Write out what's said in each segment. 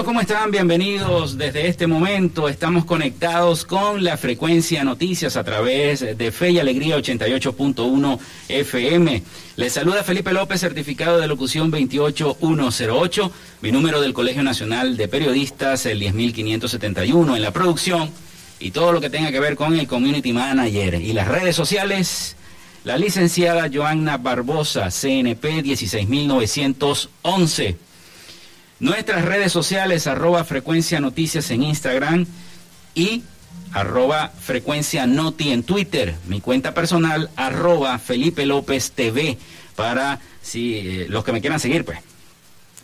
¿cómo están? Bienvenidos desde este momento. Estamos conectados con la frecuencia noticias a través de Fe y Alegría 88.1 FM. Les saluda Felipe López, certificado de locución 28108. Mi número del Colegio Nacional de Periodistas, el 10571. En la producción y todo lo que tenga que ver con el Community Manager y las redes sociales. La licenciada Joanna Barbosa, CNP 16911. Nuestras redes sociales, arroba frecuencia noticias en Instagram y arroba frecuencia noti en Twitter. Mi cuenta personal, arroba Felipe López TV, para si, eh, los que me quieran seguir, pues.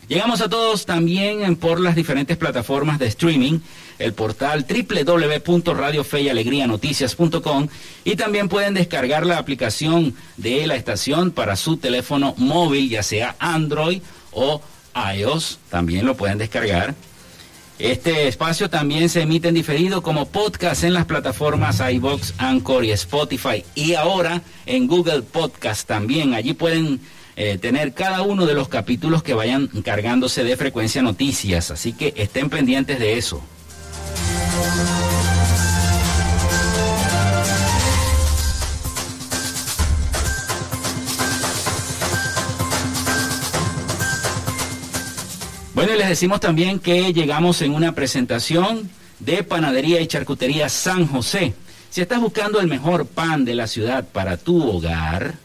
Llegamos a todos también por las diferentes plataformas de streaming, el portal www.radiofeyalegrianoticias.com y también pueden descargar la aplicación de la estación para su teléfono móvil, ya sea Android o iOS, también lo pueden descargar. Este espacio también se emite en diferido como podcast en las plataformas iBox, Anchor y Spotify. Y ahora en Google Podcast también. Allí pueden eh, tener cada uno de los capítulos que vayan cargándose de frecuencia noticias. Así que estén pendientes de eso. Bueno, les decimos también que llegamos en una presentación de Panadería y Charcutería San José. Si estás buscando el mejor pan de la ciudad para tu hogar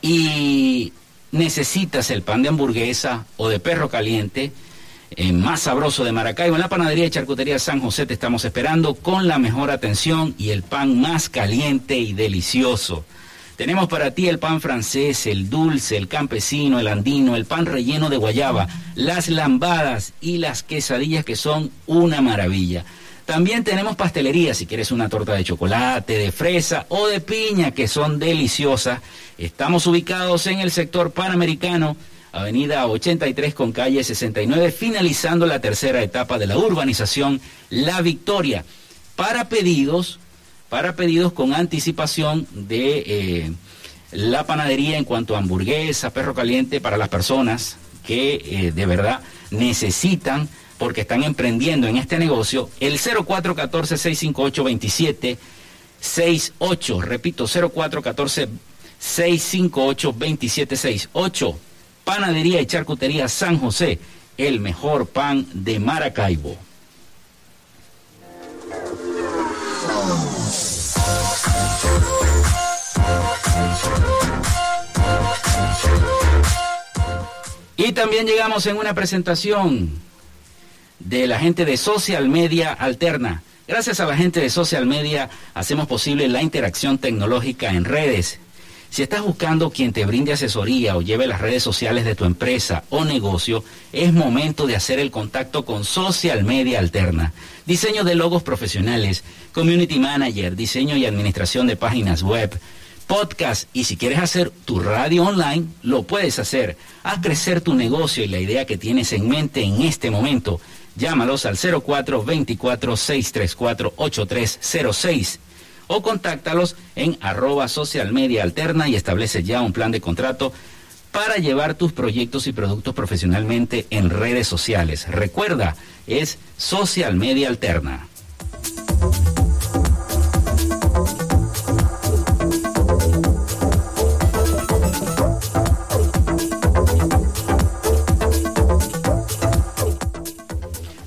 y necesitas el pan de hamburguesa o de perro caliente, eh, más sabroso de Maracaibo. En la panadería y charcutería San José te estamos esperando con la mejor atención y el pan más caliente y delicioso. Tenemos para ti el pan francés, el dulce, el campesino, el andino, el pan relleno de guayaba, las lambadas y las quesadillas que son una maravilla. También tenemos pastelería, si quieres una torta de chocolate, de fresa o de piña, que son deliciosas. Estamos ubicados en el sector panamericano, avenida 83 con calle 69, finalizando la tercera etapa de la urbanización La Victoria. Para pedidos, para pedidos con anticipación de eh, la panadería en cuanto a hamburguesa, perro caliente para las personas que eh, de verdad necesitan porque están emprendiendo en este negocio, el 0414-658-2768, repito, 0414-658-2768, Panadería y Charcutería San José, el mejor pan de Maracaibo. Y también llegamos en una presentación de la gente de Social Media Alterna. Gracias a la gente de Social Media hacemos posible la interacción tecnológica en redes. Si estás buscando quien te brinde asesoría o lleve las redes sociales de tu empresa o negocio, es momento de hacer el contacto con Social Media Alterna. Diseño de logos profesionales, community manager, diseño y administración de páginas web, podcast y si quieres hacer tu radio online, lo puedes hacer. Haz crecer tu negocio y la idea que tienes en mente en este momento. Llámalos al 0424-634-8306 o contáctalos en arroba social media alterna y establece ya un plan de contrato para llevar tus proyectos y productos profesionalmente en redes sociales. Recuerda, es social media alterna.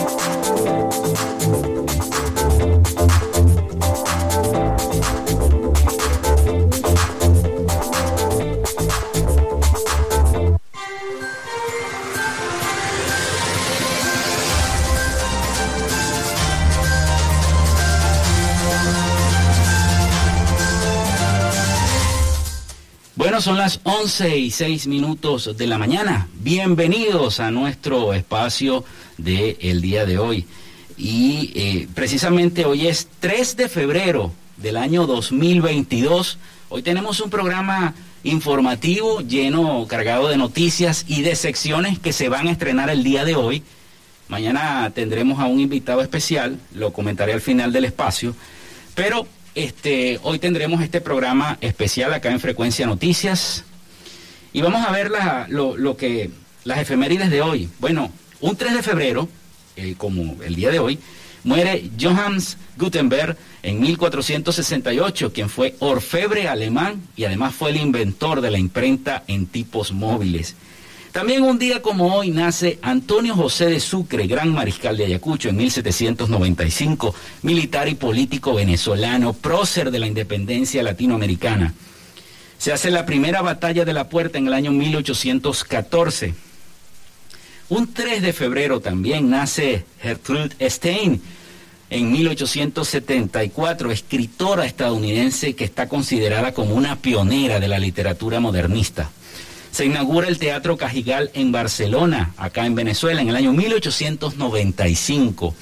Música Son las 11 y 6 minutos de la mañana. Bienvenidos a nuestro espacio del el día de hoy. Y eh, precisamente hoy es 3 de febrero del año 2022. Hoy tenemos un programa informativo lleno, cargado de noticias y de secciones que se van a estrenar el día de hoy. Mañana tendremos a un invitado especial, lo comentaré al final del espacio. Pero este, hoy tendremos este programa especial acá en Frecuencia Noticias y vamos a ver lo, que las efemérides de hoy. Bueno, un 3 de febrero, eh, como el día de hoy, muere Johannes Gutenberg en 1468, quien fue orfebre alemán y además fue el inventor de la imprenta en tipos móviles. También un día como hoy nace Antonio José de Sucre, gran mariscal de Ayacucho en 1795, militar y político venezolano, prócer de la independencia latinoamericana. Se hace la primera batalla de la puerta en el año 1814. Un 3 de febrero también nace Gertrude Stein, en 1874, escritora estadounidense que está considerada como una pionera de la literatura modernista se inaugura el Teatro Cajigal en Barcelona, acá en Venezuela, en el año 1895.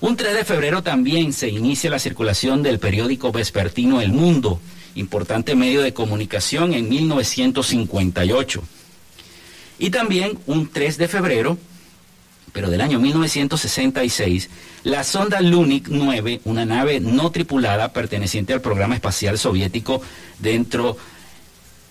Un 3 de febrero también se inicia la circulación del periódico vespertino El Mundo, importante medio de comunicación en 1958. Y también un 3 de febrero, pero del año 1966, la sonda Lunik 9, una nave no tripulada perteneciente al programa espacial soviético dentro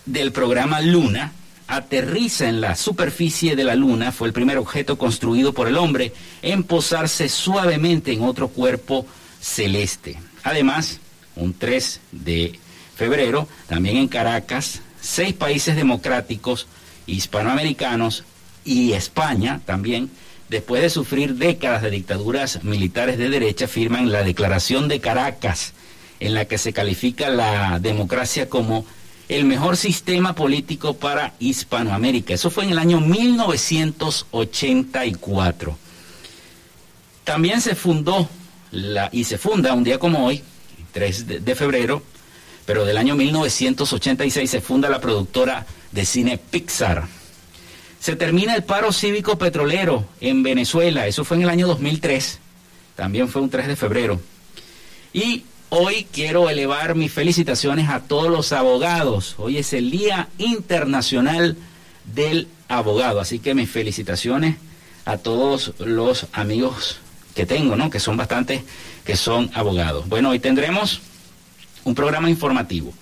del programa Luna aterriza en la superficie de la Luna, fue el primer objeto construido por el hombre en posarse suavemente en otro cuerpo celeste. Además, un 3 de febrero, también en Caracas, seis países democráticos hispanoamericanos y España también, después de sufrir décadas de dictaduras militares de derecha, firman la Declaración de Caracas, en la que se califica la democracia como el mejor sistema político para Hispanoamérica. Eso fue en el año 1984. También se fundó y se funda un día como hoy, 3 de, febrero, pero del año 1986 se funda la productora de cine Pixar. Se termina el paro cívico petrolero en Venezuela, eso fue en el año 2003, también fue un 3 de febrero. Y Hoy quiero elevar mis felicitaciones a todos los abogados. Hoy es el Día Internacional del Abogado, así que mis felicitaciones a todos los amigos que tengo, ¿no? Que son bastantes que son abogados. Bueno, hoy tendremos un programa informativo.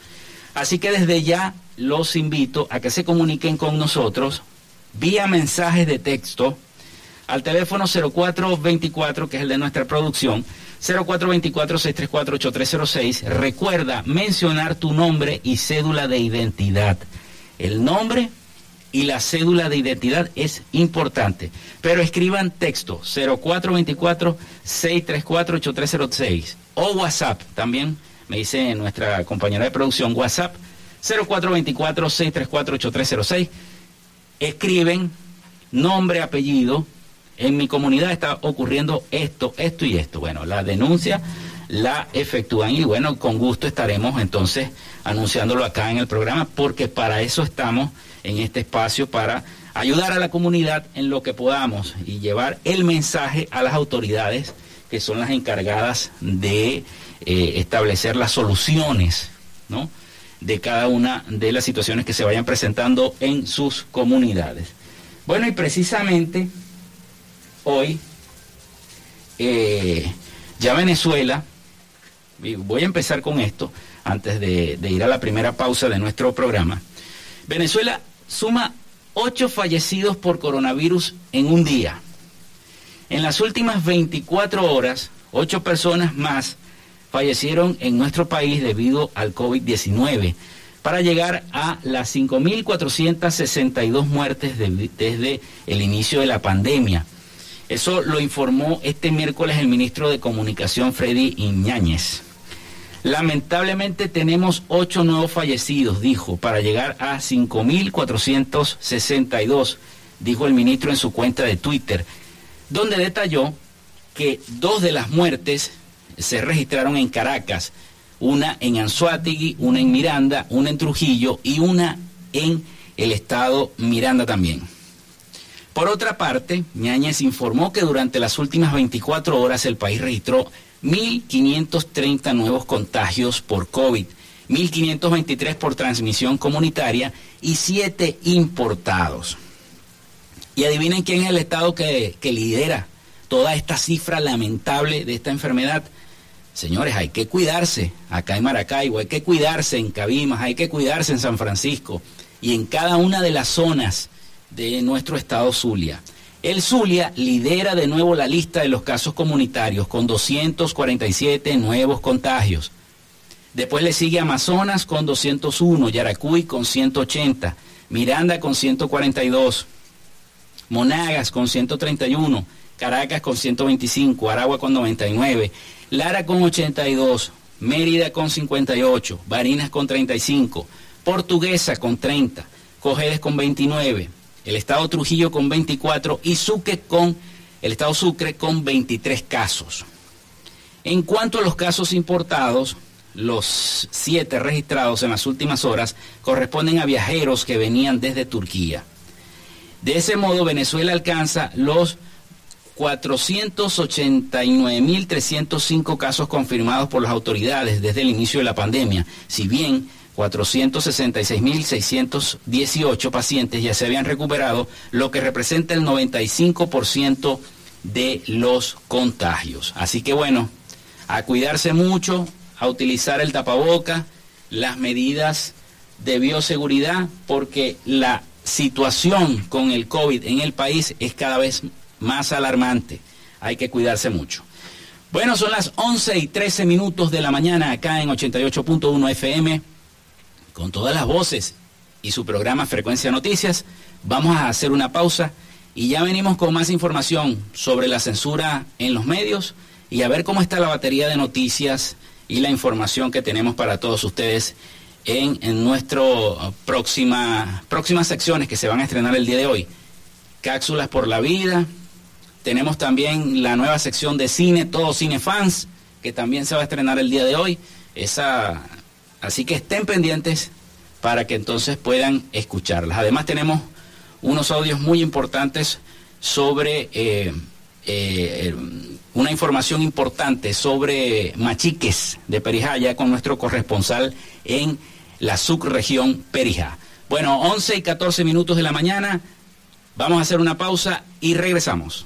Así que desde ya los invito a que se comuniquen con nosotros vía mensajes de texto al teléfono 0424, que es el de nuestra producción, 0424-634-8306. Recuerda mencionar tu nombre y cédula de identidad. El nombre y la cédula de identidad es importante. Pero escriban texto 0424-634-8306 o WhatsApp. También me dice nuestra compañera de producción WhatsApp 0424-634-8306. Escriben nombre, apellido, en mi comunidad está ocurriendo esto, esto y esto. Bueno, la denuncia la efectúan y bueno, con gusto estaremos entonces anunciándolo acá en el programa porque para eso estamos en este espacio, para ayudar a la comunidad en lo que podamos y llevar el mensaje a las autoridades que son las encargadas de eh, establecer las soluciones, ¿no? de cada una de las situaciones que se vayan presentando en sus comunidades. Bueno, y precisamente hoy eh, ya Venezuela, voy a empezar con esto antes de, ir a la primera pausa de nuestro programa. Venezuela suma ocho fallecidos por coronavirus en un día. En las últimas 24 horas, ocho personas más fallecieron en nuestro país debido al COVID-19, para llegar a las 5.462 muertes desde el inicio de la pandemia. Eso lo informó este miércoles el ministro de Comunicación Freddy Iñáñez. Lamentablemente tenemos ocho nuevos fallecidos, dijo, para llegar a 5.462, dijo el ministro en su cuenta de Twitter, donde detalló que dos de las muertes se registraron en Caracas, una en Anzuategui, una en Miranda, una en Trujillo y una en el estado Miranda también. Por otra parte, Ñañez informó que durante las últimas 24 horas el país registró 1.530 nuevos contagios por COVID, 1.523 por transmisión comunitaria y 7 importados. Y adivinen quién es el estado que, que lidera toda esta cifra lamentable de esta enfermedad. Señores, hay que cuidarse acá en Maracaibo, hay que cuidarse en Cabimas, hay que cuidarse en San Francisco y en cada una de las zonas de nuestro estado Zulia. El Zulia lidera de nuevo la lista de los casos comunitarios con 247 nuevos contagios. Después le sigue Amazonas con 201, Yaracuy con 180, Miranda con 142, Monagas con 131, Caracas con 125, Aragua con 99, Lara con 82, Mérida con 58, Barinas con 35, Portuguesa con 30, Cojedes con 29, el estado Trujillo con 24 y Sucre con el estado Sucre con 23 casos. En cuanto a los casos importados, los siete registrados en las últimas horas corresponden a viajeros que venían desde Turquía. De ese modo, Venezuela alcanza los 489.305 casos confirmados por las autoridades desde el inicio de la pandemia, si bien 466.618 pacientes ya se habían recuperado, lo que representa el 95% de los contagios. Así que bueno, a cuidarse mucho, a utilizar el tapaboca, las medidas de bioseguridad, porque la situación con el COVID en el país es cada vez más alarmante. Hay que cuidarse mucho. Bueno, son las 11 y 13 minutos de la mañana acá en 88.1 FM, con todas las voces y su programa Frecuencia Noticias. Vamos a hacer una pausa y ya venimos con más información sobre la censura en los medios y a ver cómo está la batería de noticias y la información que tenemos para todos ustedes en, en nuestras próxima, próximas secciones que se van a estrenar el día de hoy. Cápsulas por la vida, tenemos también la nueva sección de cine, todos cinefans, que también se va a estrenar el día de hoy. Esa, así que estén pendientes para que entonces puedan escucharlas. Además tenemos unos audios muy importantes sobre eh, eh, una información importante sobre machiques de Perijá, ya con nuestro corresponsal en la subregión Perijá. Bueno, 11 y 14 minutos de la mañana, vamos a hacer una pausa y regresamos.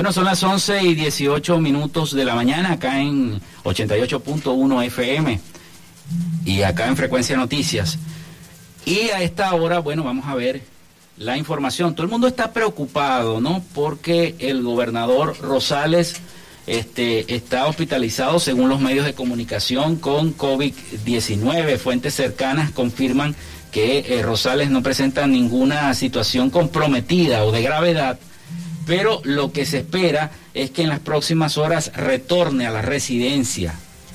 Bueno, son las 11 y 18 minutos de la mañana acá en 88.1 FM y acá en Frecuencia Noticias. Y a esta hora, bueno, vamos a ver la información. Todo el mundo está preocupado, ¿no? Porque el gobernador Rosales este, está hospitalizado, según los medios de comunicación, con COVID-19. Fuentes cercanas confirman que eh, Rosales no presenta ninguna situación comprometida o de gravedad pero lo que se espera es que en las próximas horas retorne a la residencia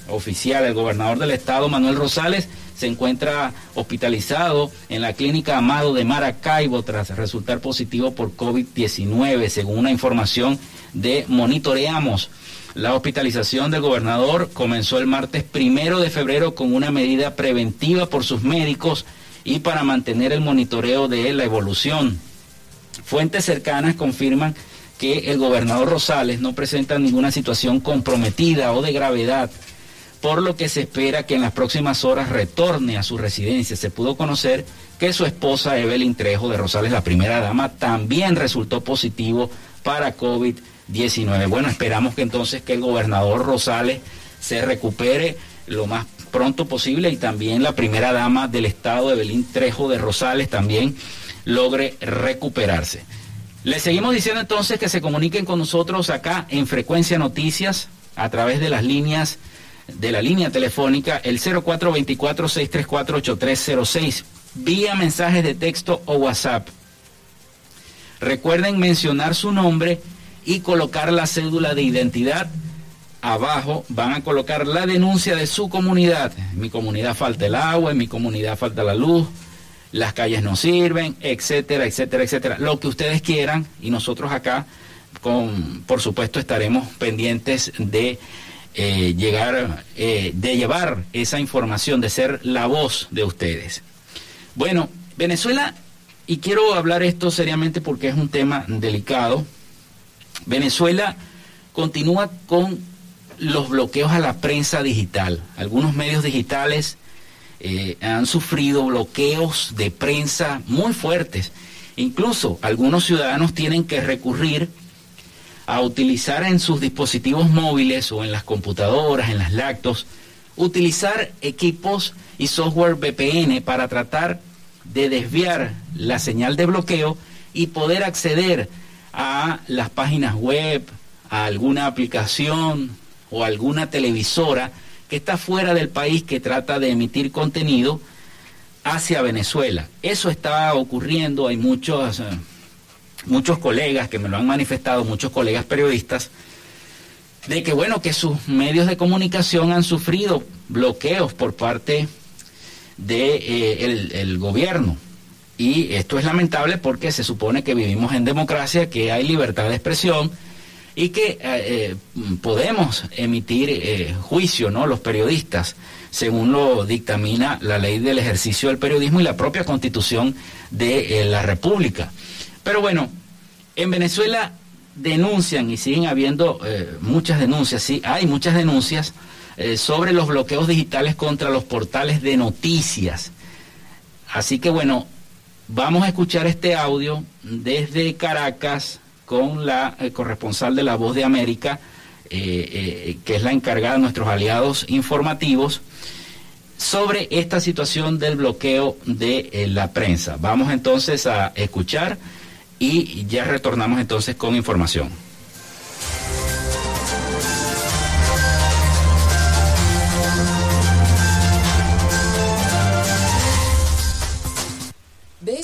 oficial. El gobernador del estado, Manuel Rosales, se encuentra hospitalizado en la clínica Amado de Maracaibo tras resultar positivo por COVID-19, según una información de Monitoreamos. La hospitalización del gobernador comenzó el martes primero de febrero con una medida preventiva por sus médicos y para mantener el monitoreo de la evolución. Fuentes cercanas confirman que el gobernador Rosales no presenta ninguna situación comprometida o de gravedad, por lo que se espera que en las próximas horas retorne a su residencia. Se pudo conocer que su esposa Evelyn Trejo de Rosales, la primera dama, también resultó positivo para COVID-19. Bueno, esperamos que entonces que el gobernador Rosales se recupere lo más pronto posible y también la primera dama del estado, Evelyn Trejo de Rosales, también logre recuperarse. Les seguimos diciendo entonces que se comuniquen con nosotros acá en Frecuencia Noticias a través de las líneas de la línea telefónica el 0424-634-8306 vía mensajes de texto o WhatsApp. Recuerden mencionar su nombre y colocar la cédula de identidad. Abajo van a colocar la denuncia de su comunidad. Mi comunidad falta el agua, en mi comunidad falta la luz, las calles no sirven, etcétera, etcétera, etcétera. Lo que ustedes quieran y nosotros acá, con, por supuesto, estaremos pendientes de eh, llegar, eh, de llevar esa información, de ser la voz de ustedes. Bueno, Venezuela, y quiero hablar esto seriamente porque es un tema delicado, Venezuela continúa con los bloqueos a la prensa digital. Algunos medios digitales eh, han sufrido bloqueos de prensa muy fuertes. Incluso algunos ciudadanos tienen que recurrir a utilizar en sus dispositivos móviles o en las computadoras, en las lactos, utilizar equipos y software VPN para tratar de desviar la señal de bloqueo y poder acceder a las páginas web, a alguna aplicación o alguna televisora que está fuera del país que trata de emitir contenido hacia Venezuela. Eso está ocurriendo, hay muchos, eh, muchos colegas que me lo han manifestado, muchos colegas periodistas, de que bueno, que sus medios de comunicación han sufrido bloqueos por parte del de, eh, el gobierno. Y esto es lamentable porque se supone que vivimos en democracia, que hay libertad de expresión, y que eh, eh, podemos emitir eh, juicio, ¿no? Los periodistas, según lo dictamina la ley del ejercicio del periodismo y la propia constitución de la República. Pero bueno, en Venezuela denuncian y siguen habiendo muchas denuncias, sí, hay muchas denuncias sobre los bloqueos digitales contra los portales de noticias. Así que bueno, vamos a escuchar este audio desde Caracas con la eh, corresponsal de La Voz de América, eh, eh, que es la encargada de nuestros aliados informativos, sobre esta situación del bloqueo de la prensa. Vamos entonces a escuchar y ya retornamos entonces con información.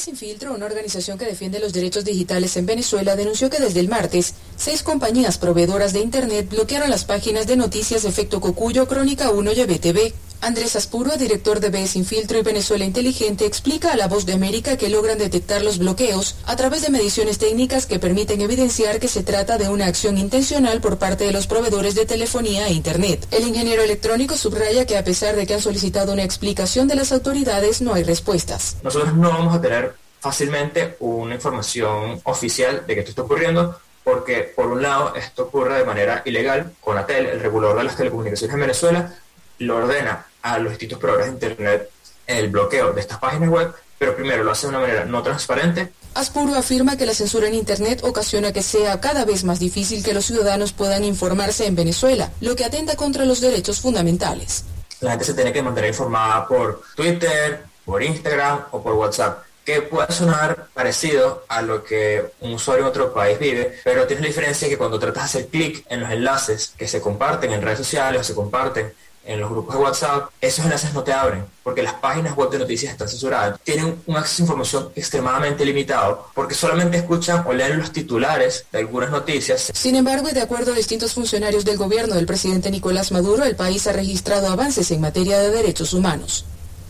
Sin Filtro, una organización que defiende los derechos digitales en Venezuela, denunció que desde el martes, seis compañías proveedoras de Internet bloquearon las páginas de noticias Efecto Cocuyo, Crónica 1 y BTV. Andrés Aspuro, director de BE Sin Filtro y Venezuela Inteligente, explica a La Voz de América que logran detectar los bloqueos a través de mediciones técnicas que permiten evidenciar que se trata de una acción intencional por parte de los proveedores de telefonía e Internet. El ingeniero electrónico subraya que a pesar de que han solicitado una explicación de las autoridades, no hay respuestas. Nosotros no vamos a tener fácilmente una información oficial de que esto está ocurriendo porque por un lado esto ocurre de manera ilegal, con ATEL, el regulador de las telecomunicaciones en Venezuela, lo ordena a los distintos proveedores de Internet el bloqueo de estas páginas web, pero primero lo hace de una manera no transparente. Aspuro afirma que la censura en Internet ocasiona que sea cada vez más difícil que los ciudadanos puedan informarse en Venezuela, lo que atenta contra los derechos fundamentales. La gente se tiene que mantener informada por Twitter, por Instagram o por WhatsApp que puede sonar parecido a lo que un usuario en otro país vive, pero tiene la diferencia que cuando tratas de hacer clic en los enlaces que se comparten en redes sociales o se comparten en los grupos de WhatsApp, esos enlaces no te abren, porque las páginas web de noticias están censuradas. Tienen un acceso a información extremadamente limitado, porque solamente escuchan o leen los titulares de algunas noticias. Sin embargo, y de acuerdo a distintos funcionarios del gobierno del presidente Nicolás Maduro, el país ha registrado avances en materia de derechos humanos.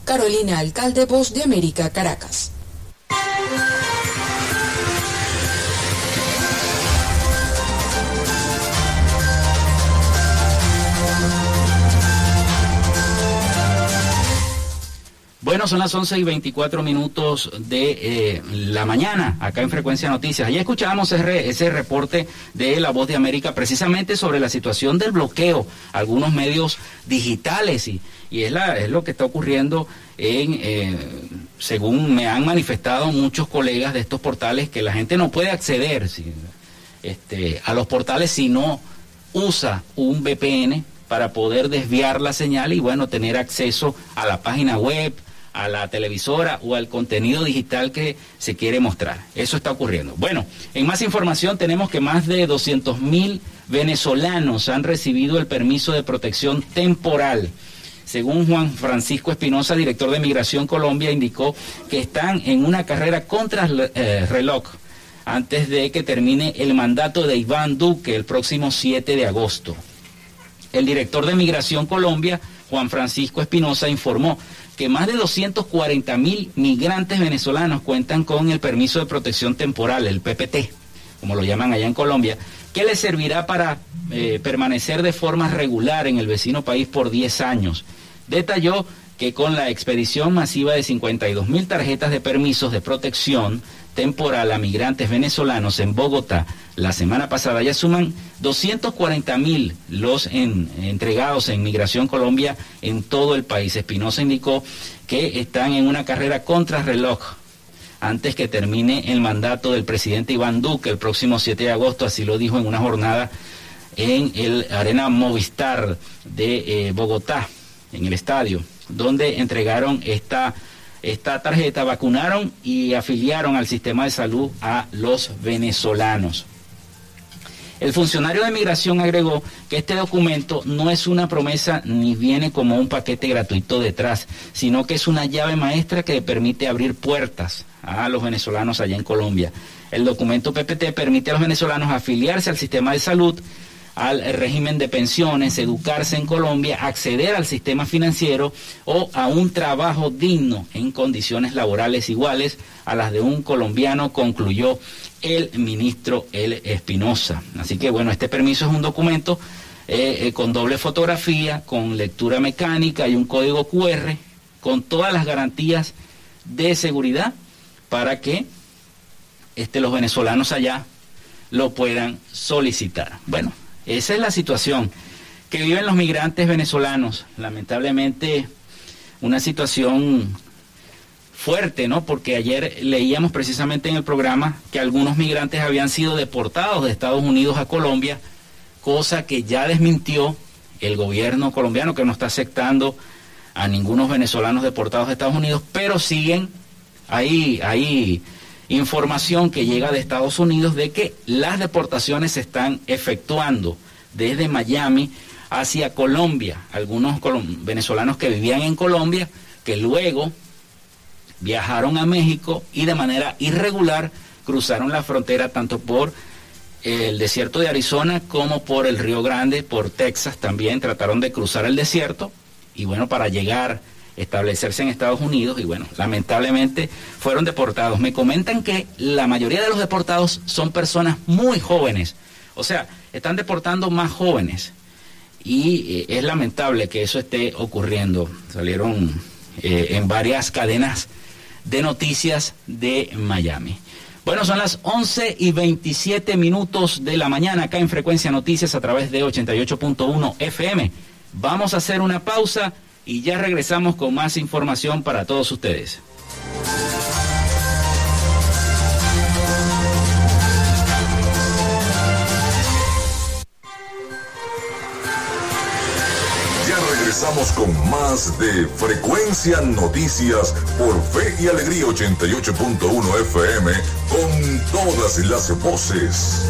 Carolina Alcalde, Voz de América, Caracas. Bueno, son las 11 y 24 minutos de eh, la mañana, acá en Frecuencia Noticias. Allá escuchábamos ese, ese, reporte de La Voz de América precisamente sobre la situación del bloqueo, algunos medios digitales y, y es, la, es lo que está ocurriendo en, eh, según me han manifestado muchos colegas de estos portales, que la gente no puede acceder este, a los portales si no usa un VPN para poder desviar la señal y bueno, tener acceso a la página web, a la televisora o al contenido digital que se quiere mostrar. Eso está ocurriendo. Bueno, en más información tenemos que más de 200 mil venezolanos han recibido el permiso de protección temporal. Según Juan Francisco Espinosa, director de Migración Colombia, indicó que están en una carrera contra el eh, reloj antes de que termine el mandato de Iván Duque el próximo 7 de agosto. El director de Migración Colombia, Juan Francisco Espinosa, informó que más de 240 mil migrantes venezolanos cuentan con el permiso de protección temporal, el PPT, como lo llaman allá en Colombia, que les servirá para eh, permanecer de forma regular en el vecino país por 10 años. Detalló que con la expedición masiva de 52 mil tarjetas de permisos de protección temporal a migrantes venezolanos en Bogotá la semana pasada ya suman 240 mil los entregados en Migración Colombia en todo el país. Espinosa indicó que están en una carrera contra reloj antes que termine el mandato del presidente Iván Duque el próximo 7 de agosto, así lo dijo en una jornada en el Arena Movistar de eh, Bogotá, en el estadio, donde entregaron esta tarjeta, vacunaron y afiliaron al sistema de salud a los venezolanos. El funcionario de migración agregó que este documento no es una promesa ni viene como un paquete gratuito detrás, sino que es una llave maestra que permite abrir puertas a los venezolanos allá en Colombia. El documento PPT permite a los venezolanos afiliarse al sistema de salud al régimen de pensiones, educarse en Colombia, acceder al sistema financiero o a un trabajo digno en condiciones laborales iguales a las de un colombiano, concluyó el ministro El Espinosa. Así que bueno, este permiso es un documento eh, eh, con doble fotografía, con lectura mecánica y un código QR, con todas las garantías de seguridad para que este, los venezolanos allá lo puedan solicitar. Bueno, esa es la situación que viven los migrantes venezolanos. Lamentablemente, una situación fuerte, ¿no? Porque ayer leíamos precisamente en el programa que algunos migrantes habían sido deportados de Estados Unidos a Colombia, cosa que ya desmintió el gobierno colombiano que no está aceptando a ningunos venezolanos deportados de Estados Unidos, pero siguen ahí, ahí información que llega de Estados Unidos de que las deportaciones se están efectuando desde Miami hacia Colombia. Algunos venezolanos que vivían en Colombia, que luego viajaron a México y de manera irregular cruzaron la frontera tanto por el desierto de Arizona como por el Río Grande, por Texas también trataron de cruzar el desierto y bueno, para llegar establecerse en Estados Unidos y bueno, lamentablemente fueron deportados. Me comentan que la mayoría de los deportados son personas muy jóvenes, o sea, están deportando más jóvenes y eh, es lamentable que eso esté ocurriendo. Salieron eh, en varias cadenas de noticias de Miami. Bueno, son las 11 y 27 minutos de la mañana acá en Frecuencia Noticias a través de 88.1 FM. Vamos a hacer una pausa y ya regresamos con más información para todos ustedes. Ya regresamos con más de Frecuencia Noticias por Fe y Alegría 88.1 FM con todas las voces.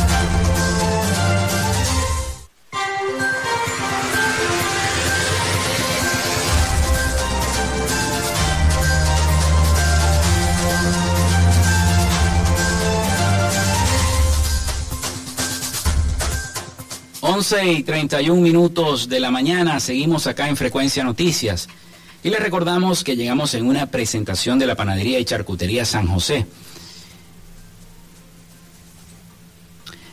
Y 31 minutos de la mañana, seguimos acá en Frecuencia Noticias. Y les recordamos que llegamos en una presentación de la Panadería y Charcutería San José.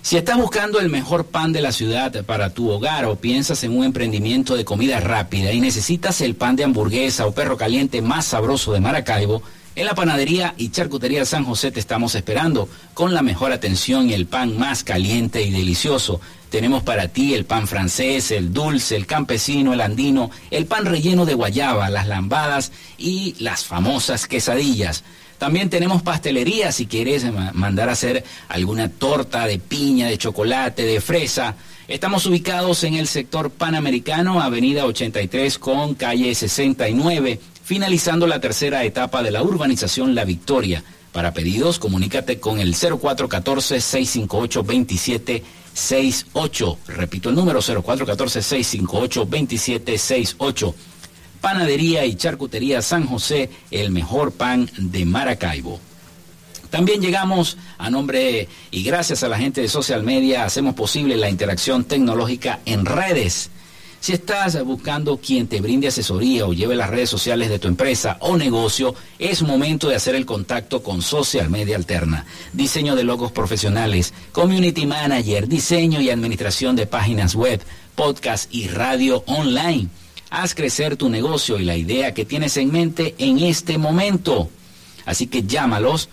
Si estás buscando el mejor pan de la ciudad para tu hogar o piensas en un emprendimiento de comida rápida y necesitas el pan de hamburguesa o perro caliente más sabroso de Maracaibo, en la panadería y charcutería San José te estamos esperando con la mejor atención y el pan más caliente y delicioso. Tenemos para ti el pan francés, el dulce, el campesino, el andino, el pan relleno de guayaba, las lambadas y las famosas quesadillas. También tenemos pastelería si quieres mandar a hacer alguna torta de piña, de chocolate, de fresa. Estamos ubicados en el sector panamericano, avenida 83 con calle 69 finalizando la tercera etapa de la urbanización La Victoria. Para pedidos, comunícate con el 0414-658-2768. Repito el número 0414-658-2768. Panadería y Charcutería San José, el mejor pan de Maracaibo. También llegamos a nombre y gracias a la gente de social media, hacemos posible la interacción tecnológica en redes si estás buscando quien te brinde asesoría o lleve las redes sociales de tu empresa o negocio, es momento de hacer el contacto con Social Media Alterna. Diseño de logos profesionales, community manager, diseño y administración de páginas web, podcast y radio online. Haz crecer tu negocio y la idea que tienes en mente en este momento. Así que llámalos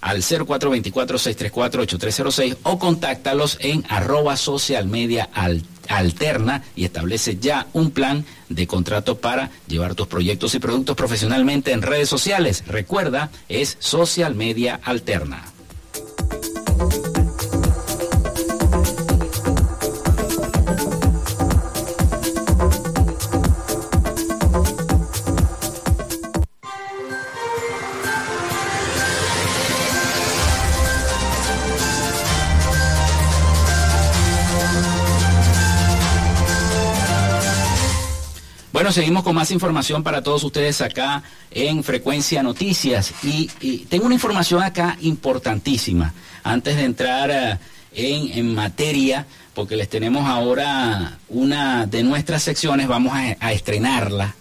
al 0424-634-8306 o contáctalos en arroba social media alterna y establece ya un plan de contrato para llevar tus proyectos y productos profesionalmente en redes sociales. Recuerda, es social media alterna. Seguimos con más información para todos ustedes acá en Frecuencia Noticias. Y, tengo una información acá importantísima. Antes de entrar eh, en, materia, porque les tenemos ahora una de nuestras secciones, vamos a, estrenarla.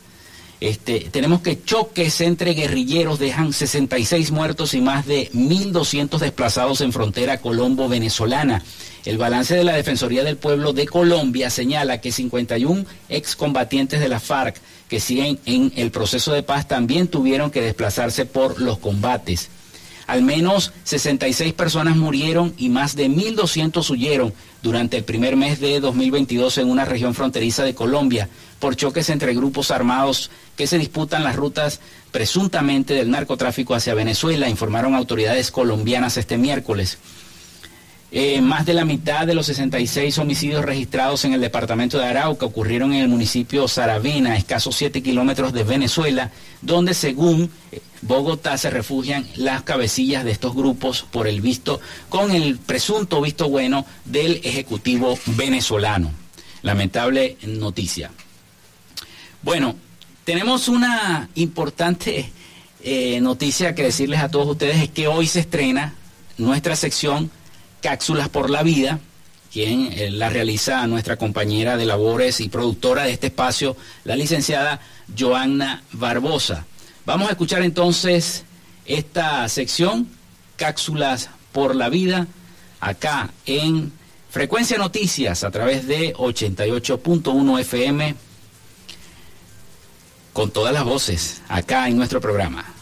Este, tenemos que choques entre guerrilleros dejan 66 muertos y más de 1.200 desplazados en frontera colombo-venezolana. El balance de la Defensoría del Pueblo de Colombia señala que 51 excombatientes de la FARC que siguen en el proceso de paz también tuvieron que desplazarse por los combates. Al menos 66 personas murieron y más de 1.200 huyeron durante el primer mes de 2022 en una región fronteriza de Colombia por choques entre grupos armados que se disputan las rutas presuntamente del narcotráfico hacia Venezuela, informaron autoridades colombianas este miércoles. Eh, más de la mitad de los 66 homicidios registrados en el departamento de Arauca ocurrieron en el municipio Saravena, escasos 7 kilómetros de Venezuela, donde según eh, Bogotá se refugian las cabecillas de estos grupos por el visto, con el presunto visto bueno del Ejecutivo venezolano. Lamentable noticia. Bueno, tenemos una importante eh, noticia que decirles a todos ustedes, es que hoy se estrena nuestra sección Cápsulas por la Vida, quien eh, la realiza nuestra compañera de labores y productora de este espacio, la licenciada Joanna Barbosa. Vamos a escuchar entonces esta sección, Cápsulas por la Vida, acá en Frecuencia Noticias a través de 88.1 FM, con todas las voces, acá en nuestro programa.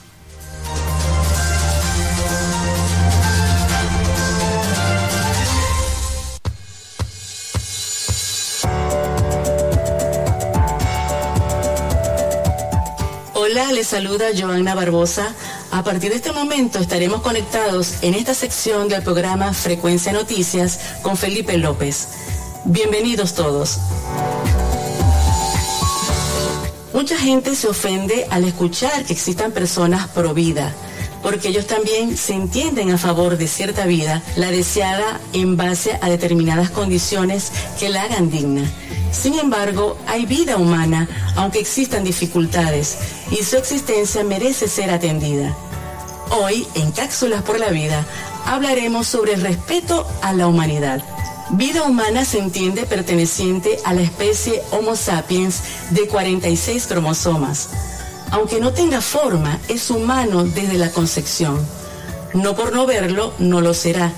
Hola, les saluda Joanna Barbosa. A partir de este momento estaremos conectados en esta sección del programa Frecuencia Noticias con Felipe López. Bienvenidos todos. Mucha gente se ofende al escuchar que existan personas pro vida, porque ellos también se entienden a favor de cierta vida, la deseada en base a determinadas condiciones que la hagan digna. Sin embargo, hay vida humana, aunque existan dificultades, y su existencia merece ser atendida. Hoy, en Cápsulas por la Vida, hablaremos sobre el respeto a la humanidad. Vida humana se entiende perteneciente a la especie Homo sapiens de 46 cromosomas. Aunque no tenga forma, es humano desde la concepción. No por no verlo, no lo será,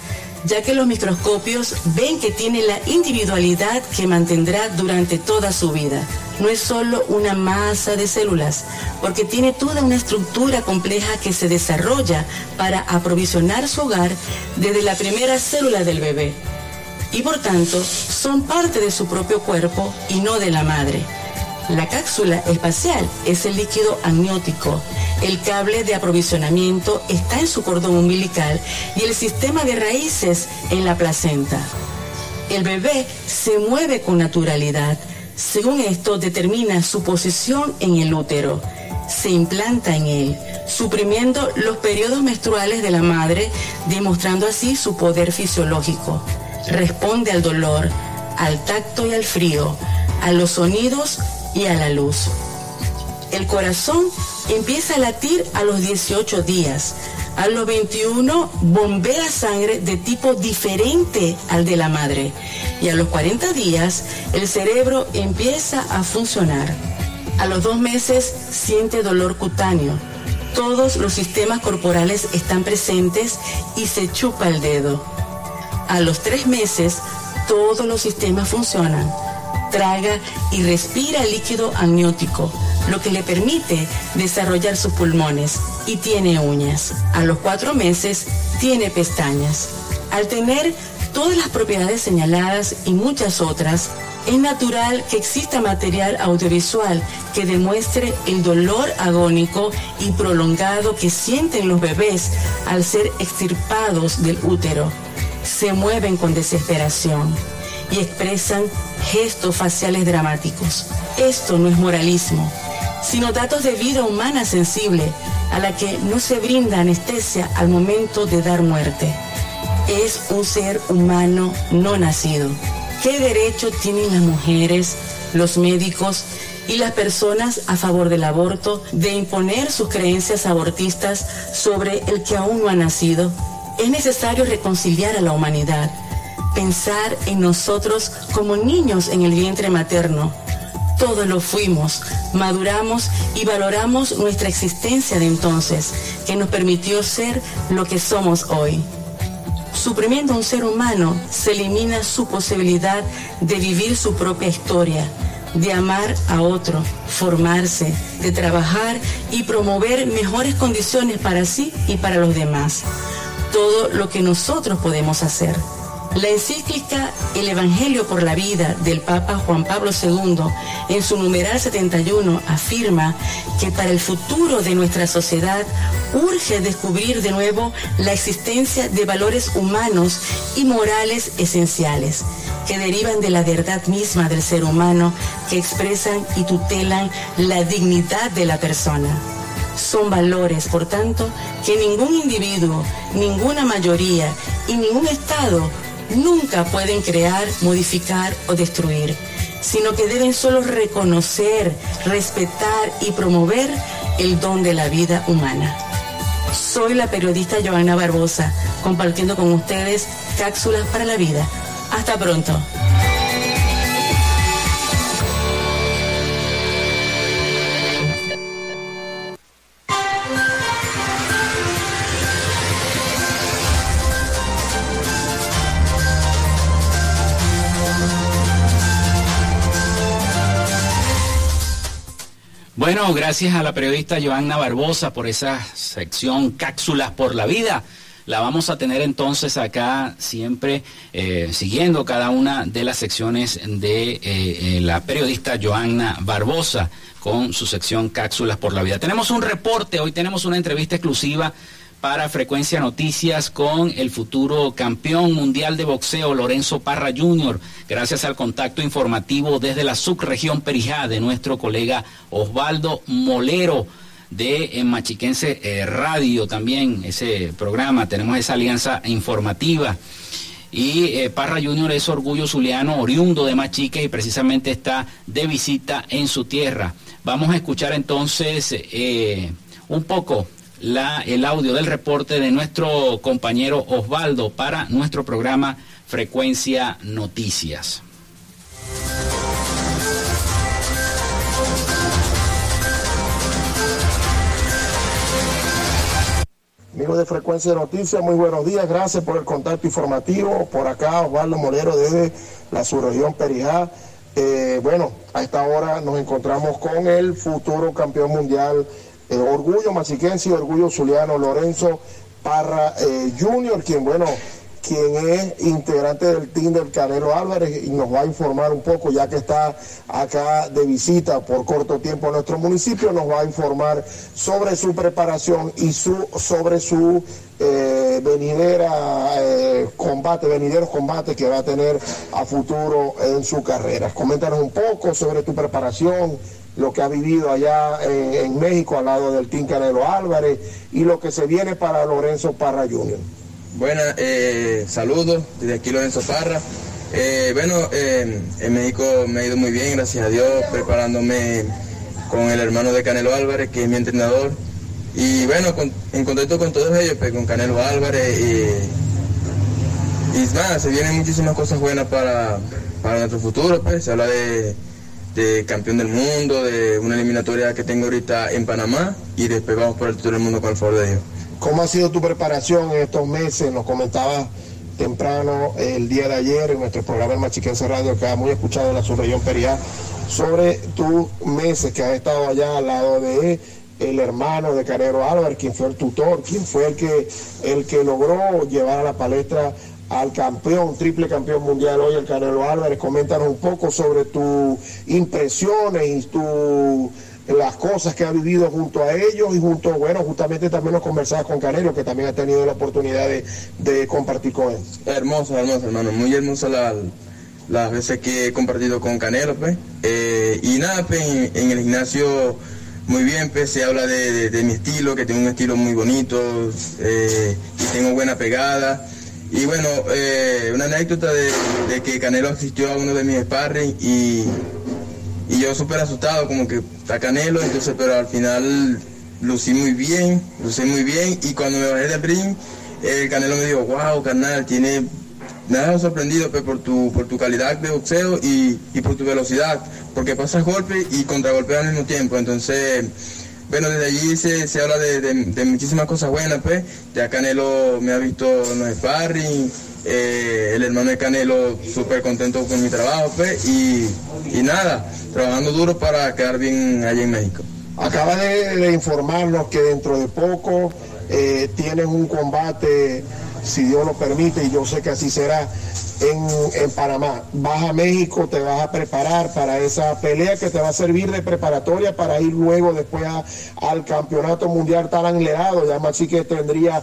ya que los microscopios ven que tiene la individualidad que mantendrá durante toda su vida. No es solo una masa de células, porque tiene toda una estructura compleja que se desarrolla para aprovisionar su hogar desde la primera célula del bebé. Y por tanto, son parte de su propio cuerpo y no de la madre. La cápsula espacial es el líquido amniótico. El cable de aprovisionamiento está en su cordón umbilical y el sistema de raíces en la placenta. El bebé se mueve con naturalidad. Según esto, determina su posición en el útero. Se implanta en él, suprimiendo los periodos menstruales de la madre, demostrando así su poder fisiológico. Responde al dolor, al tacto y al frío, a los sonidos y a la luz. El corazón empieza a latir a los 18 días. A los 21 bombea sangre de tipo diferente al de la madre. Y a los 40 días el cerebro empieza a funcionar. A los dos meses siente dolor cutáneo. Todos los sistemas corporales están presentes y se chupa el dedo. A los tres meses todos los sistemas funcionan traga y respira líquido amniótico, lo que le permite desarrollar sus pulmones y tiene uñas. A los cuatro meses tiene pestañas. Al tener todas las propiedades señaladas y muchas otras, es natural que exista material audiovisual que demuestre el dolor agónico y prolongado que sienten los bebés al ser extirpados del útero. Se mueven con desesperación y expresan gestos faciales dramáticos. Esto no es moralismo, sino datos de vida humana sensible a la que no se brinda anestesia al momento de dar muerte. Es un ser humano no nacido. ¿Qué derecho tienen las mujeres, los médicos y las personas a favor del aborto de imponer sus creencias abortistas sobre el que aún no ha nacido? Es necesario reconciliar a la humanidad pensar en nosotros como niños en el vientre materno. Todos lo fuimos, maduramos y valoramos nuestra existencia de entonces, que nos permitió ser lo que somos hoy. Suprimiendo a un ser humano, se elimina su posibilidad de vivir su propia historia, de amar a otro, formarse, de trabajar y promover mejores condiciones para sí y para los demás. Todo lo que nosotros podemos hacer. La encíclica El Evangelio por la Vida del Papa Juan Pablo II, en su numeral 71, afirma que para el futuro de nuestra sociedad urge descubrir de nuevo la existencia de valores humanos y morales esenciales que derivan de la verdad misma del ser humano, que expresan y tutelan la dignidad de la persona. Son valores, por tanto, que ningún individuo, ninguna mayoría y ningún Estado nunca pueden crear, modificar o destruir, sino que deben solo reconocer, respetar y promover el don de la vida humana. Soy la periodista Joana Barbosa, compartiendo con ustedes cápsulas para la vida. Hasta pronto. Bueno, gracias a la periodista Joanna Barbosa por esa sección Cápsulas por la Vida. La vamos a tener entonces acá siempre eh, siguiendo cada una de las secciones de eh, eh, la periodista Joanna Barbosa con su sección Cápsulas por la Vida. Tenemos un reporte, hoy tenemos una entrevista exclusiva para Frecuencia Noticias con el futuro campeón mundial de boxeo Lorenzo Parra Jr. Gracias al contacto informativo desde la subregión Perijá de nuestro colega Osvaldo Molero de Machiquense eh, Radio también, ese programa, tenemos esa alianza informativa. Y eh, Parra Jr. es orgullo zuliano, oriundo de Machique y precisamente está de visita en su tierra. Vamos a escuchar entonces eh, un poco la, el audio del reporte de nuestro compañero Osvaldo para nuestro programa Frecuencia Noticias. Amigos de Frecuencia Noticias, muy buenos días. Gracias por el contacto informativo. Por acá, Osvaldo Molero desde la subregión Perijá. Eh, bueno, a esta hora nos encontramos con el futuro campeón mundial eh, Orgullo Machiquense y Orgullo Zuliano Lorenzo Parra eh, Junior, quien, bueno, quien es integrante del team del Canelo Álvarez y nos va a informar un poco, ya que está acá de visita por corto tiempo en nuestro municipio, nos va a informar sobre su preparación y su, sobre su eh, venidera eh, combate, venideros combates que va a tener a futuro en su carrera. Coméntanos un poco sobre tu preparación, lo que ha vivido allá en, en México al lado del Team Canelo Álvarez y lo que se viene para Lorenzo Parra Jr. Buenas, eh, saludos desde aquí Lorenzo Parra. Eh, bueno, eh, en México me ha ido muy bien, gracias a Dios, preparándome con el hermano de Canelo Álvarez, que es mi entrenador. Y bueno, en contacto con todos ellos, pues, con Canelo Álvarez y, y nada, se vienen muchísimas cosas buenas para, para nuestro futuro, pues. Se habla de, de campeón del mundo, de una eliminatoria que tengo ahorita en Panamá y después vamos por el título del mundo con el favor de Dios. ¿Cómo ha sido tu preparación en estos meses? Nos comentabas temprano el día de ayer en nuestro programa El Machiquense Radio, que ha muy escuchado en la subregión Perijá, sobre tus meses que has estado allá al lado de el hermano de Canero Álvarez, quien fue el tutor, quien fue el que, el que logró llevar a la palestra al campeón, triple campeón mundial hoy, el Canelo Álvarez. Coméntanos un poco sobre tus impresiones y tu las cosas que ha vivido junto a ellos y junto, bueno, justamente también nos conversaba con Canelo, que también ha tenido la oportunidad de, de compartir con él. Hermosa, hermosa, hermano. Muy hermosa la- las veces que he compartido con Canelo, pues. Eh, y nada, pues, en, el gimnasio muy bien, pues, se habla de, de- de mi estilo, que tengo un estilo muy bonito eh, y tengo buena pegada. Y bueno, eh, una anécdota de, que Canelo asistió a uno de mis sparring y, y yo súper asustado, como que está Canelo, entonces, pero al final lucí muy bien, lucí muy bien y cuando me bajé del ring, el Canelo me dijo, wow, carnal, tiene, me has sorprendido pues, por, tu, por tu calidad de boxeo y, y por tu velocidad, porque pasas golpe y contragolpe al mismo tiempo, entonces... Bueno, desde allí se, se habla de, de- muchísimas cosas buenas, pues. Ya Canelo me ha visto en los sparring, eh, el hermano de Canelo súper contento con mi trabajo, pues. Y, y nada, trabajando duro para quedar bien allá en México. Acaba de informarnos que dentro de poco eh, tienes un combate, si Dios lo permite, y yo sé que así será, en, en Panamá. Vas a México, te vas a preparar para esa pelea que te va a servir de preparatoria para ir luego después a- al campeonato mundial tan anhelado. Ya más sí que tendría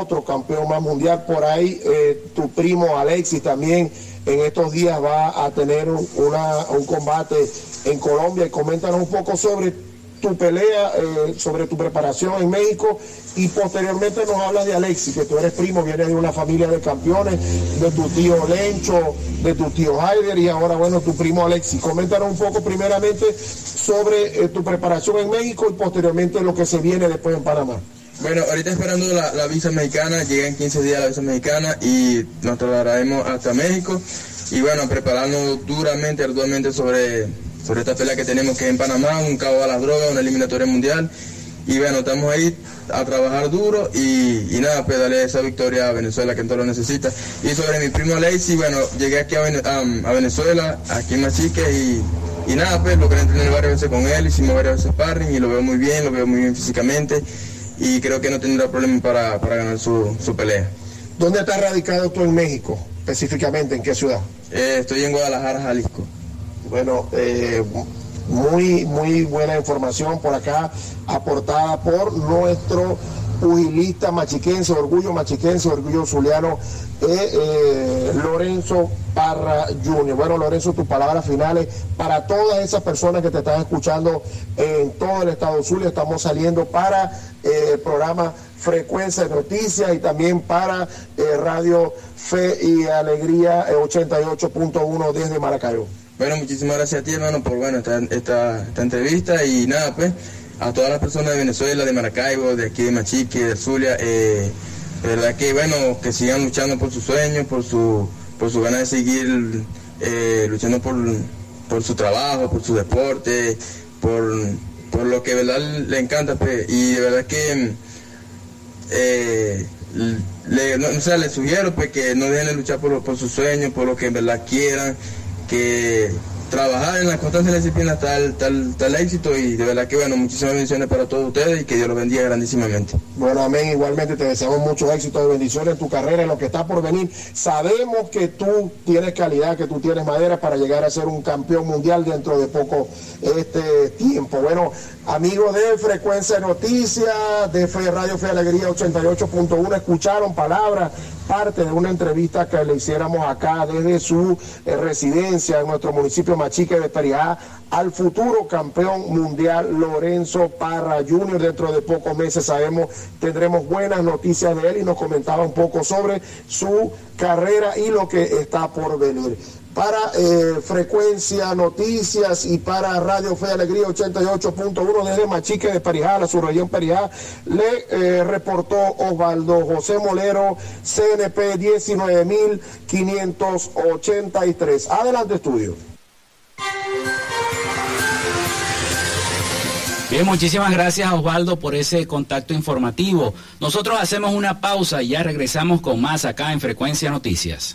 otro campeón más mundial. Por ahí eh, tu primo Alexis también en estos días va a tener un, una- un combate en Colombia. Y coméntanos un poco sobre tu pelea, eh, sobre tu preparación en México y posteriormente nos hablas de Alexis, que tú eres primo, vienes de una familia de campeones, de tu tío Lencho, de tu tío Haider y ahora, bueno, tu primo Alexis. Coméntanos un poco primeramente sobre eh, tu preparación en México y posteriormente lo que se viene después en Panamá. Bueno, ahorita esperando la, visa mexicana, llega en 15 días la visa mexicana y nos trasladaremos hasta México. Y bueno, prepararnos duramente, arduamente sobre, sobre esta pelea que tenemos que es en Panamá, un cabo a las drogas, una eliminatoria mundial. Y bueno, estamos ahí a trabajar duro y, y nada, pues darle esa victoria a Venezuela que todo lo necesita. Y sobre mi primo Lacey, bueno, llegué aquí a, Vene- a- a Venezuela, aquí en Machique y, y nada, pues lo que entrené varias veces con él, hicimos varias veces sparring y lo veo muy bien, lo veo muy bien físicamente y creo que no tendrá problema para, para ganar su, su pelea. ¿Dónde estás radicado tú en México? Específicamente, ¿en qué ciudad? Eh, estoy en Guadalajara, Jalisco. Bueno, eh, muy, muy buena información por acá, aportada por nuestro pugilista machiquense, orgullo machiquense, orgullo zuliano, eh, eh, Lorenzo Parra Jr. Bueno, Lorenzo, tus palabras finales para todas esas personas que te están escuchando en todo el estado Zulia. Estamos saliendo para eh, el programa Frecuencia de Noticias y también para Radio Fe y Alegría eh, 88.1 desde Maracaibo. Bueno, muchísimas gracias a ti, hermano, por bueno, esta, esta, esta entrevista y nada, pues, a todas las personas de Venezuela, de Maracaibo, de aquí de Machique, de Zulia, eh, de verdad que, bueno, que sigan luchando por sus sueños, por su, por su ganas de seguir eh, luchando por, por su trabajo, por su deporte, por, por lo que verdad le encanta, pues, y de verdad que eh, le, no, o les sugiero pues, que no dejen de luchar por, por sus sueños, por lo que en verdad quieran, que trabajar en la constancia de la disciplina tal, tal, tal éxito y de verdad que bueno, muchísimas bendiciones para todos ustedes y que Dios los bendiga grandísimamente. Bueno, amén, igualmente te deseamos mucho éxito y bendiciones en tu carrera, en lo que está por venir. Sabemos que tú tienes calidad, que tú tienes madera para llegar a ser un campeón mundial dentro de poco este tiempo. Bueno, amigos de Frecuencia Noticias, de Fe Radio Fe Alegría 88.1, escucharon palabras parte de una entrevista que le hiciéramos acá desde su eh, residencia en nuestro municipio Machique de Perijá al futuro campeón mundial Lorenzo Parra Jr. Dentro de pocos meses sabemos tendremos buenas noticias de él y nos comentaba un poco sobre su carrera y lo que está por venir para eh, Frecuencia Noticias y para Radio Fe Alegría 88.1 desde Machique de Perijá, su región Perijá, le eh, reportó Osvaldo José Molero, CNP 19583. Adelante, estudio. Bien, muchísimas gracias Osvaldo por ese contacto informativo. Nosotros hacemos una pausa y ya regresamos con más acá en Frecuencia Noticias.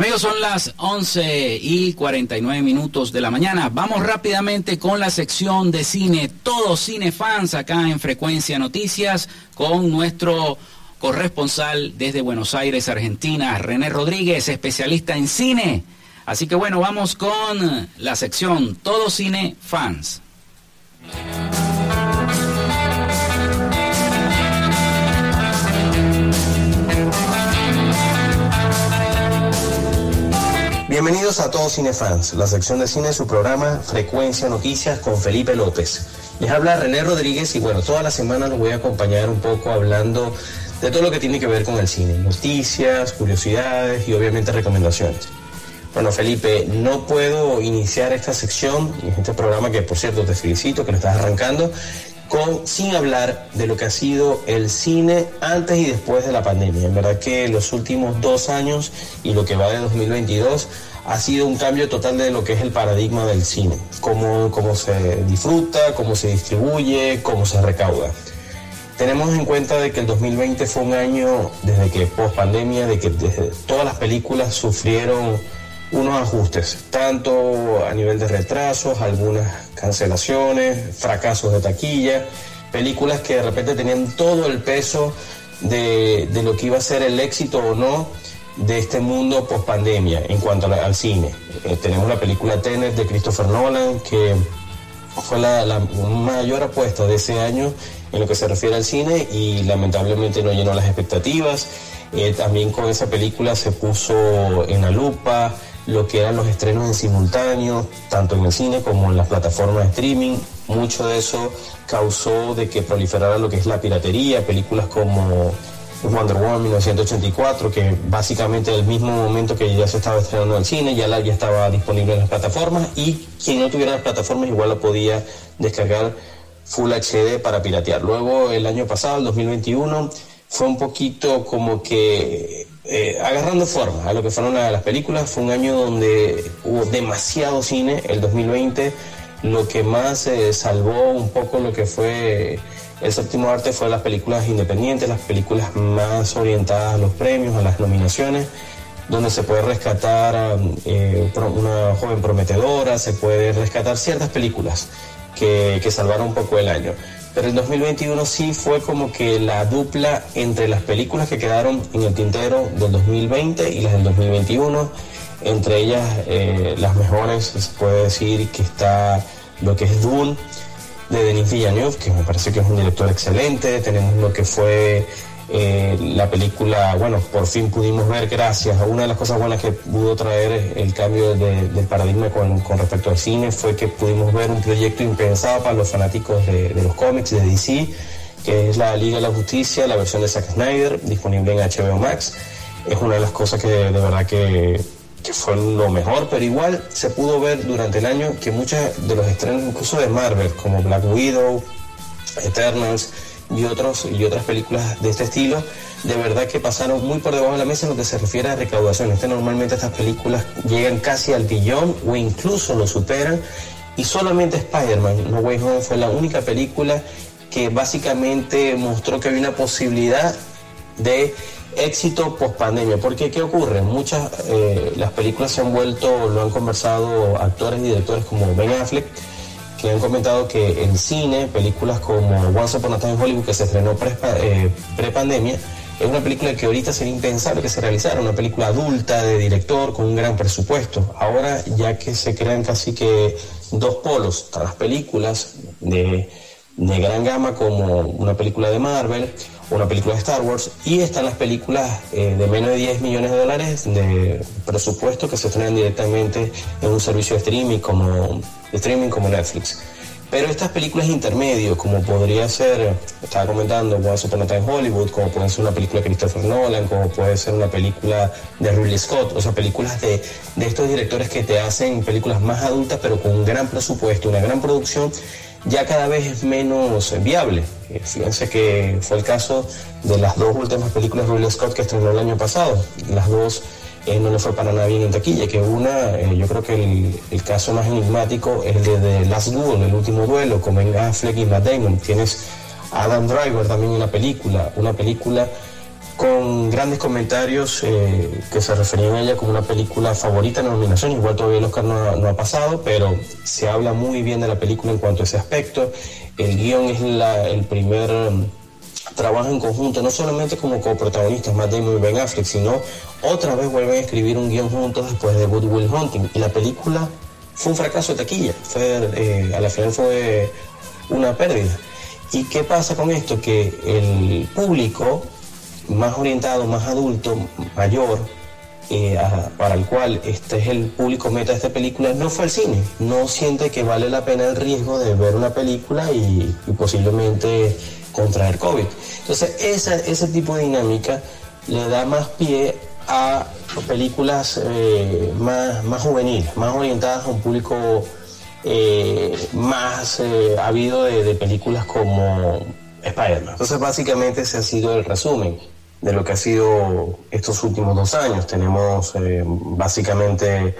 Amigos, son las 11 y 49 minutos de la mañana. Vamos rápidamente con la sección de cine, todos cinefans acá en Frecuencia Noticias, con nuestro corresponsal desde Buenos Aires, Argentina, René Rodríguez, especialista en cine. Así que bueno, vamos con la sección Todo Cine Fans. Bienvenidos a todos Cinefans, la sección de cine de su programa Frecuencia Noticias con Felipe López. Les habla René Rodríguez y bueno, toda la semana los voy a acompañar un poco hablando de todo lo que tiene que ver con el cine, noticias, curiosidades y obviamente recomendaciones. Bueno, Felipe, no puedo iniciar esta sección, este programa que por cierto te felicito que lo estás arrancando, con, sin hablar de lo que ha sido el cine antes y después de la pandemia. En verdad que los últimos dos años y lo que va de 2022 ha sido un cambio total de lo que es el paradigma del cine, cómo, cómo se disfruta, cómo se distribuye, cómo se recauda. Tenemos en cuenta de que el 2020 fue un año desde que post pandemia, de que todas las películas sufrieron unos ajustes, tanto a nivel de retrasos, algunas cancelaciones, fracasos de taquilla, películas que de repente tenían todo el peso de, de lo que iba a ser el éxito o no de este mundo post pandemia en cuanto al cine. Eh, tenemos la película Tenet de Christopher Nolan, que fue la, mayor apuesta de ese año en lo que se refiere al cine y lamentablemente no llenó las expectativas. Eh, también con esa película se puso en la lupa lo que eran los estrenos en simultáneo, tanto en el cine como en las plataformas de streaming. Mucho de eso causó de que proliferara lo que es la piratería, películas como Wonder Woman 1984, que básicamente el mismo momento que ya se estaba estrenando en el cine, ya, la, ya estaba disponible en las plataformas y quien no tuviera las plataformas igual lo podía descargar Full HD para piratear. Luego el año pasado, el 2021, fue un poquito como que eh, agarrando forma a lo que fueron las películas. Fue un año donde hubo demasiado cine, el 2020. Lo que más eh, salvó un poco lo que fue el séptimo arte fue las películas independientes, las películas más orientadas a los premios, a las nominaciones, donde se puede rescatar eh, una joven prometedora, se puede rescatar ciertas películas que, que salvaron un poco el año. Pero el 2021 sí fue como que la dupla entre las películas que quedaron en el tintero del 2020 y las del 2021. Entre ellas, eh, las mejores, se puede decir que está lo que es Dune, de Denis Villeneuve, que me parece que es un director excelente. Tenemos lo que fue Eh, la película, bueno, por fin pudimos ver, gracias a una de las cosas buenas que pudo traer el cambio de, del paradigma con, con, respecto al cine fue que pudimos ver un proyecto impensado para los fanáticos de, de los cómics de DC, que es la Liga de la Justicia, la versión de Zack Snyder, disponible en HBO Max. Es una de las cosas que de, verdad que, que fue lo mejor, pero igual se pudo ver durante el año que muchos de los estrenos, incluso de Marvel, como Black Widow, Eternals, y, otros, y otras películas de este estilo, de verdad que pasaron muy por debajo de la mesa en lo que se refiere a recaudación. Este, normalmente estas películas llegan casi al billón o incluso lo superan. Y solamente Spider-Man, No Way Home, fue la única película que básicamente mostró que había una posibilidad de éxito post pandemia. Porque ¿qué ocurre? Muchas eh, las películas se han vuelto, lo han conversado actores y directores como Ben Affleck, que han comentado que el cine, películas como Once Upon a Time in Hollywood, que se estrenó eh, pre-pandemia, es una película que ahorita sería impensable que se realizara, una película adulta de director con un gran presupuesto. Ahora, ya que se crean casi que dos polos, las películas de, de gran gama como una película de Marvel, una película de Star Wars y están las películas eh, de menos de 10 millones de dólares de presupuesto que se estrenan directamente en un servicio de streaming como, de streaming como Netflix. Pero estas películas intermedios, como podría ser, estaba comentando, Once Upon a Time Hollywood, como puede ser una película de Christopher Nolan, como puede ser una película de Ridley Scott, o sea, películas de, de estos directores que te hacen películas más adultas, pero con un gran presupuesto, una gran producción, ya cada vez es menos viable. Eh, fíjense que fue el caso de las dos últimas películas de Ridley Scott que estrenó el año pasado. Las dos eh, no le fue para nada bien en taquilla, que una, eh, yo creo que el, caso más enigmático es el de The Last Duel, el último duelo, con Ben Affleck y Matt Damon. Tienes Adam Driver también en la película, una película con grandes comentarios eh, que se referían a ella como una película favorita en la nominación. Igual todavía el Oscar no no ha, pasado, pero se habla muy bien de la película en cuanto a ese aspecto. El guion es la, el primer um, trabajo en conjunto, no solamente como coprotagonistas, Matt Damon y Ben Affleck, sino otra vez vuelven a escribir un guion juntos después de Good Will Hunting. Y la película fue un fracaso de taquilla, fue, eh, a la final fue una pérdida. ¿Y qué pasa con esto? Que el público más orientado, más adulto, mayor, eh, para el cual este es el público meta de esta película, no fue al cine. No siente que vale la pena el riesgo de ver una película y, posiblemente contraer COVID. Entonces, esa, ese tipo de dinámica le da más pie a películas eh, más, más juveniles, más orientadas a un público eh, más habido de películas como Spider-Man. Entonces, básicamente ese ha sido el resumen de lo que ha sido estos últimos dos años. Tenemos eh, básicamente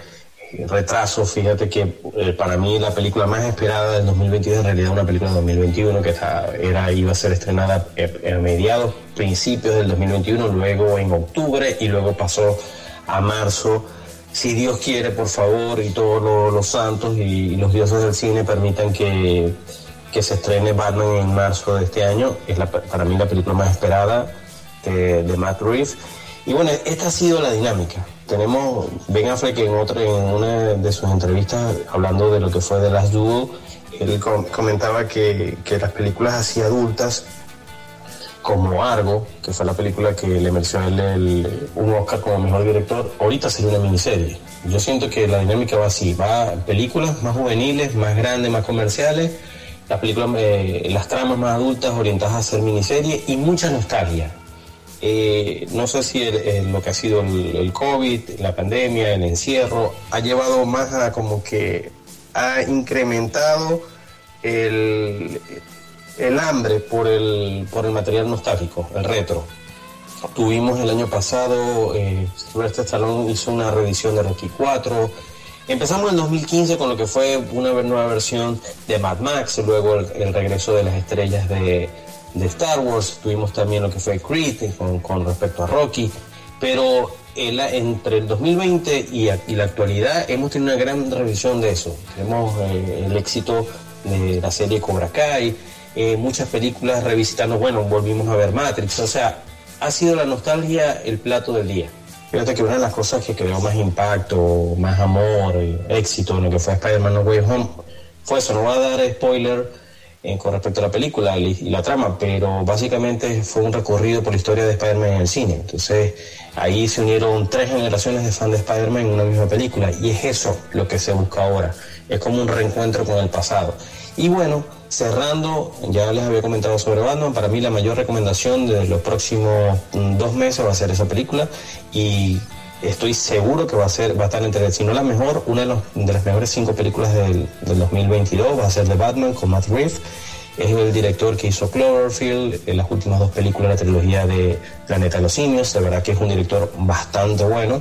eh, retrasos. Fíjate que eh, para mí la película más esperada del 2022 en realidad una película del 2021 que está, era, iba a ser estrenada a mediados, principios del 2021, luego en octubre y luego pasó a marzo. Si Dios quiere, por favor, y todos los, los santos y, y, los dioses del cine permitan que, que se estrene Batman en marzo de este año. Es la, para mí la película más esperada de, de, Matt Reeves. Y bueno, esta ha sido la dinámica. Tenemos Ben Affleck en, otra, en una de sus entrevistas hablando de lo que fue The Last Duel. Él com comentaba que, que, las películas así adultas, como Argo, que fue la película que le mereció a él el, un Oscar como mejor director, ahorita sería una miniserie. Yo siento que la dinámica va así, va películas más juveniles, más grandes, más comerciales, las películas, eh, las tramas más adultas orientadas a hacer miniserie y mucha nostalgia. Eh, no sé si lo que ha sido el, COVID, la pandemia, el encierro, ha llevado más a como que ha incrementado el, el hambre por el, por el material nostálgico, el retro. Tuvimos el año pasado, eh, Sylvester Stallone hizo una reedición de Rocky 4. Empezamos en 2015 con lo que fue una nueva versión de Mad Max, luego el, el regreso de las estrellas de, Star Wars, tuvimos también lo que fue Creed con, respecto a Rocky, pero el, entre el 2020 y, y, la actualidad hemos tenido una gran revisión de eso. Tenemos eh, el éxito de la serie Cobra Kai, eh, muchas películas revisitando, bueno, volvimos a ver Matrix, o sea, ha sido la nostalgia el plato del día. Fíjate que una de las cosas que creó más impacto, más amor, éxito en lo que fue Spider-Man No Way Home fue eso, no voy a dar spoiler, eh, con respecto a la película y, y, la trama, pero básicamente fue un recorrido por la historia de Spider-Man en el cine. Entonces ahí se unieron tres generaciones de fans de Spider-Man en una misma película y es eso lo que se busca ahora. Es como un reencuentro con el pasado. Y bueno, cerrando, ya les había comentado sobre Batman, para mí la mayor recomendación de los próximos mm, dos meses va a ser esa película y estoy seguro que va a ser, va a estar entre, si no la mejor, una de, los, de las mejores cinco películas del, del 2022 va a ser de Batman con Matt Reeves. Es el director que hizo Cloverfield, en las últimas dos películas de la trilogía de Planeta de los Simios. De verdad que es un director bastante bueno.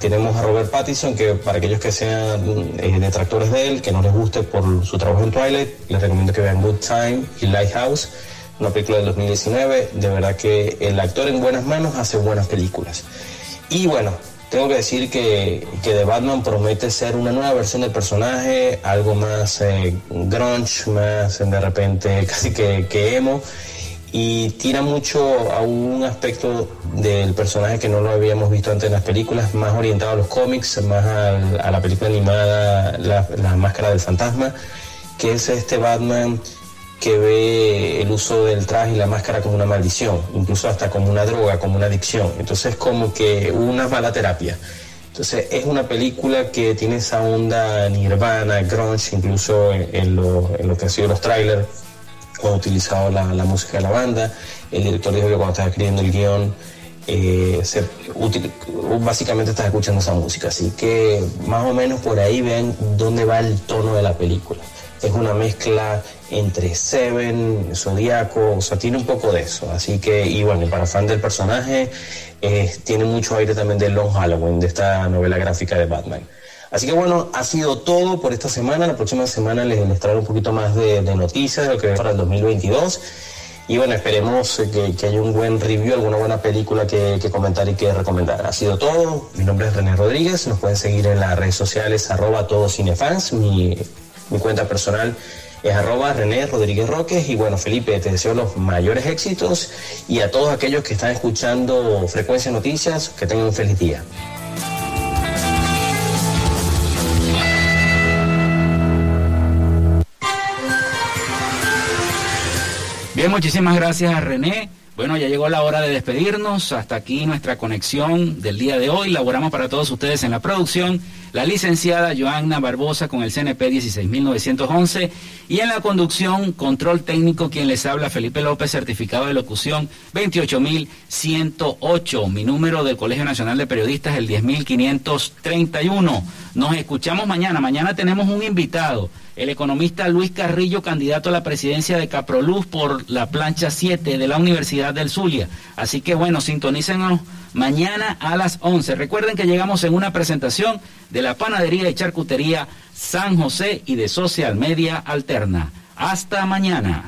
Tenemos a Robert Pattinson, que para aquellos que sean eh, detractores de él, que no les guste por su trabajo en Twilight, les recomiendo que vean Good Time y Lighthouse, una película del 2019. De verdad que el actor en buenas manos hace buenas películas. Y bueno, tengo que decir que, que The Batman promete ser una nueva versión del personaje, algo más eh, grunge, más de repente casi que, que, emo, y tira mucho a un aspecto del personaje que no lo habíamos visto antes en las películas, más orientado a los cómics, más a, la película animada la, la Máscara del Fantasma, que es este Batman que ve el uso del traje y la máscara como una maldición, incluso hasta como una droga, como una adicción. Entonces como que una mala terapia. Entonces es una película que tiene esa onda nirvana, grunge, incluso en, en, lo, en lo, que han sido los trailers, ha utilizado la, la, música de la banda. El director dijo que cuando estaba escribiendo el guion, eh, básicamente estás escuchando esa música. Así que más o menos por ahí ven dónde va el tono de la película es una mezcla entre Seven, Zodíaco, o sea, tiene un poco de eso. Así que, y bueno, para fan del personaje, eh, tiene mucho aire también de Long Halloween, de esta novela gráfica de Batman. Así que bueno, ha sido todo por esta semana. La próxima semana les, les un poquito más de, noticias de lo que para el 2022. Y bueno, esperemos que, que, haya un buen review, alguna buena película que, que, comentar y que recomendar. Ha sido todo. Mi nombre es René Rodríguez. Nos pueden seguir en las redes sociales, arroba todos cinefans. Mi mi cuenta personal es arroba René Rodríguez Roques. Y bueno, Felipe, te deseo los mayores éxitos y a todos aquellos que están escuchando Frecuencia Noticias, que tengan un feliz día. Bien, muchísimas gracias a René. Bueno, ya llegó la hora de despedirnos. Hasta aquí nuestra conexión del día de hoy. Laboramos para todos ustedes en la producción la licenciada Joanna Barbosa con el CNP 16911 y en la conducción, control técnico, quien les habla, Felipe López, certificado de locución 28108. Mi número del Colegio Nacional de Periodistas, el 10531. Nos escuchamos mañana. Mañana tenemos un invitado el economista Luis Carrillo, candidato a la presidencia de Caproluz por la plancha 7 de la Universidad del Zulia. Así que bueno, sintonícenos mañana a las 11. Recuerden que llegamos en una presentación de la panadería y charcutería San José y de Social Media Alterna. Hasta mañana.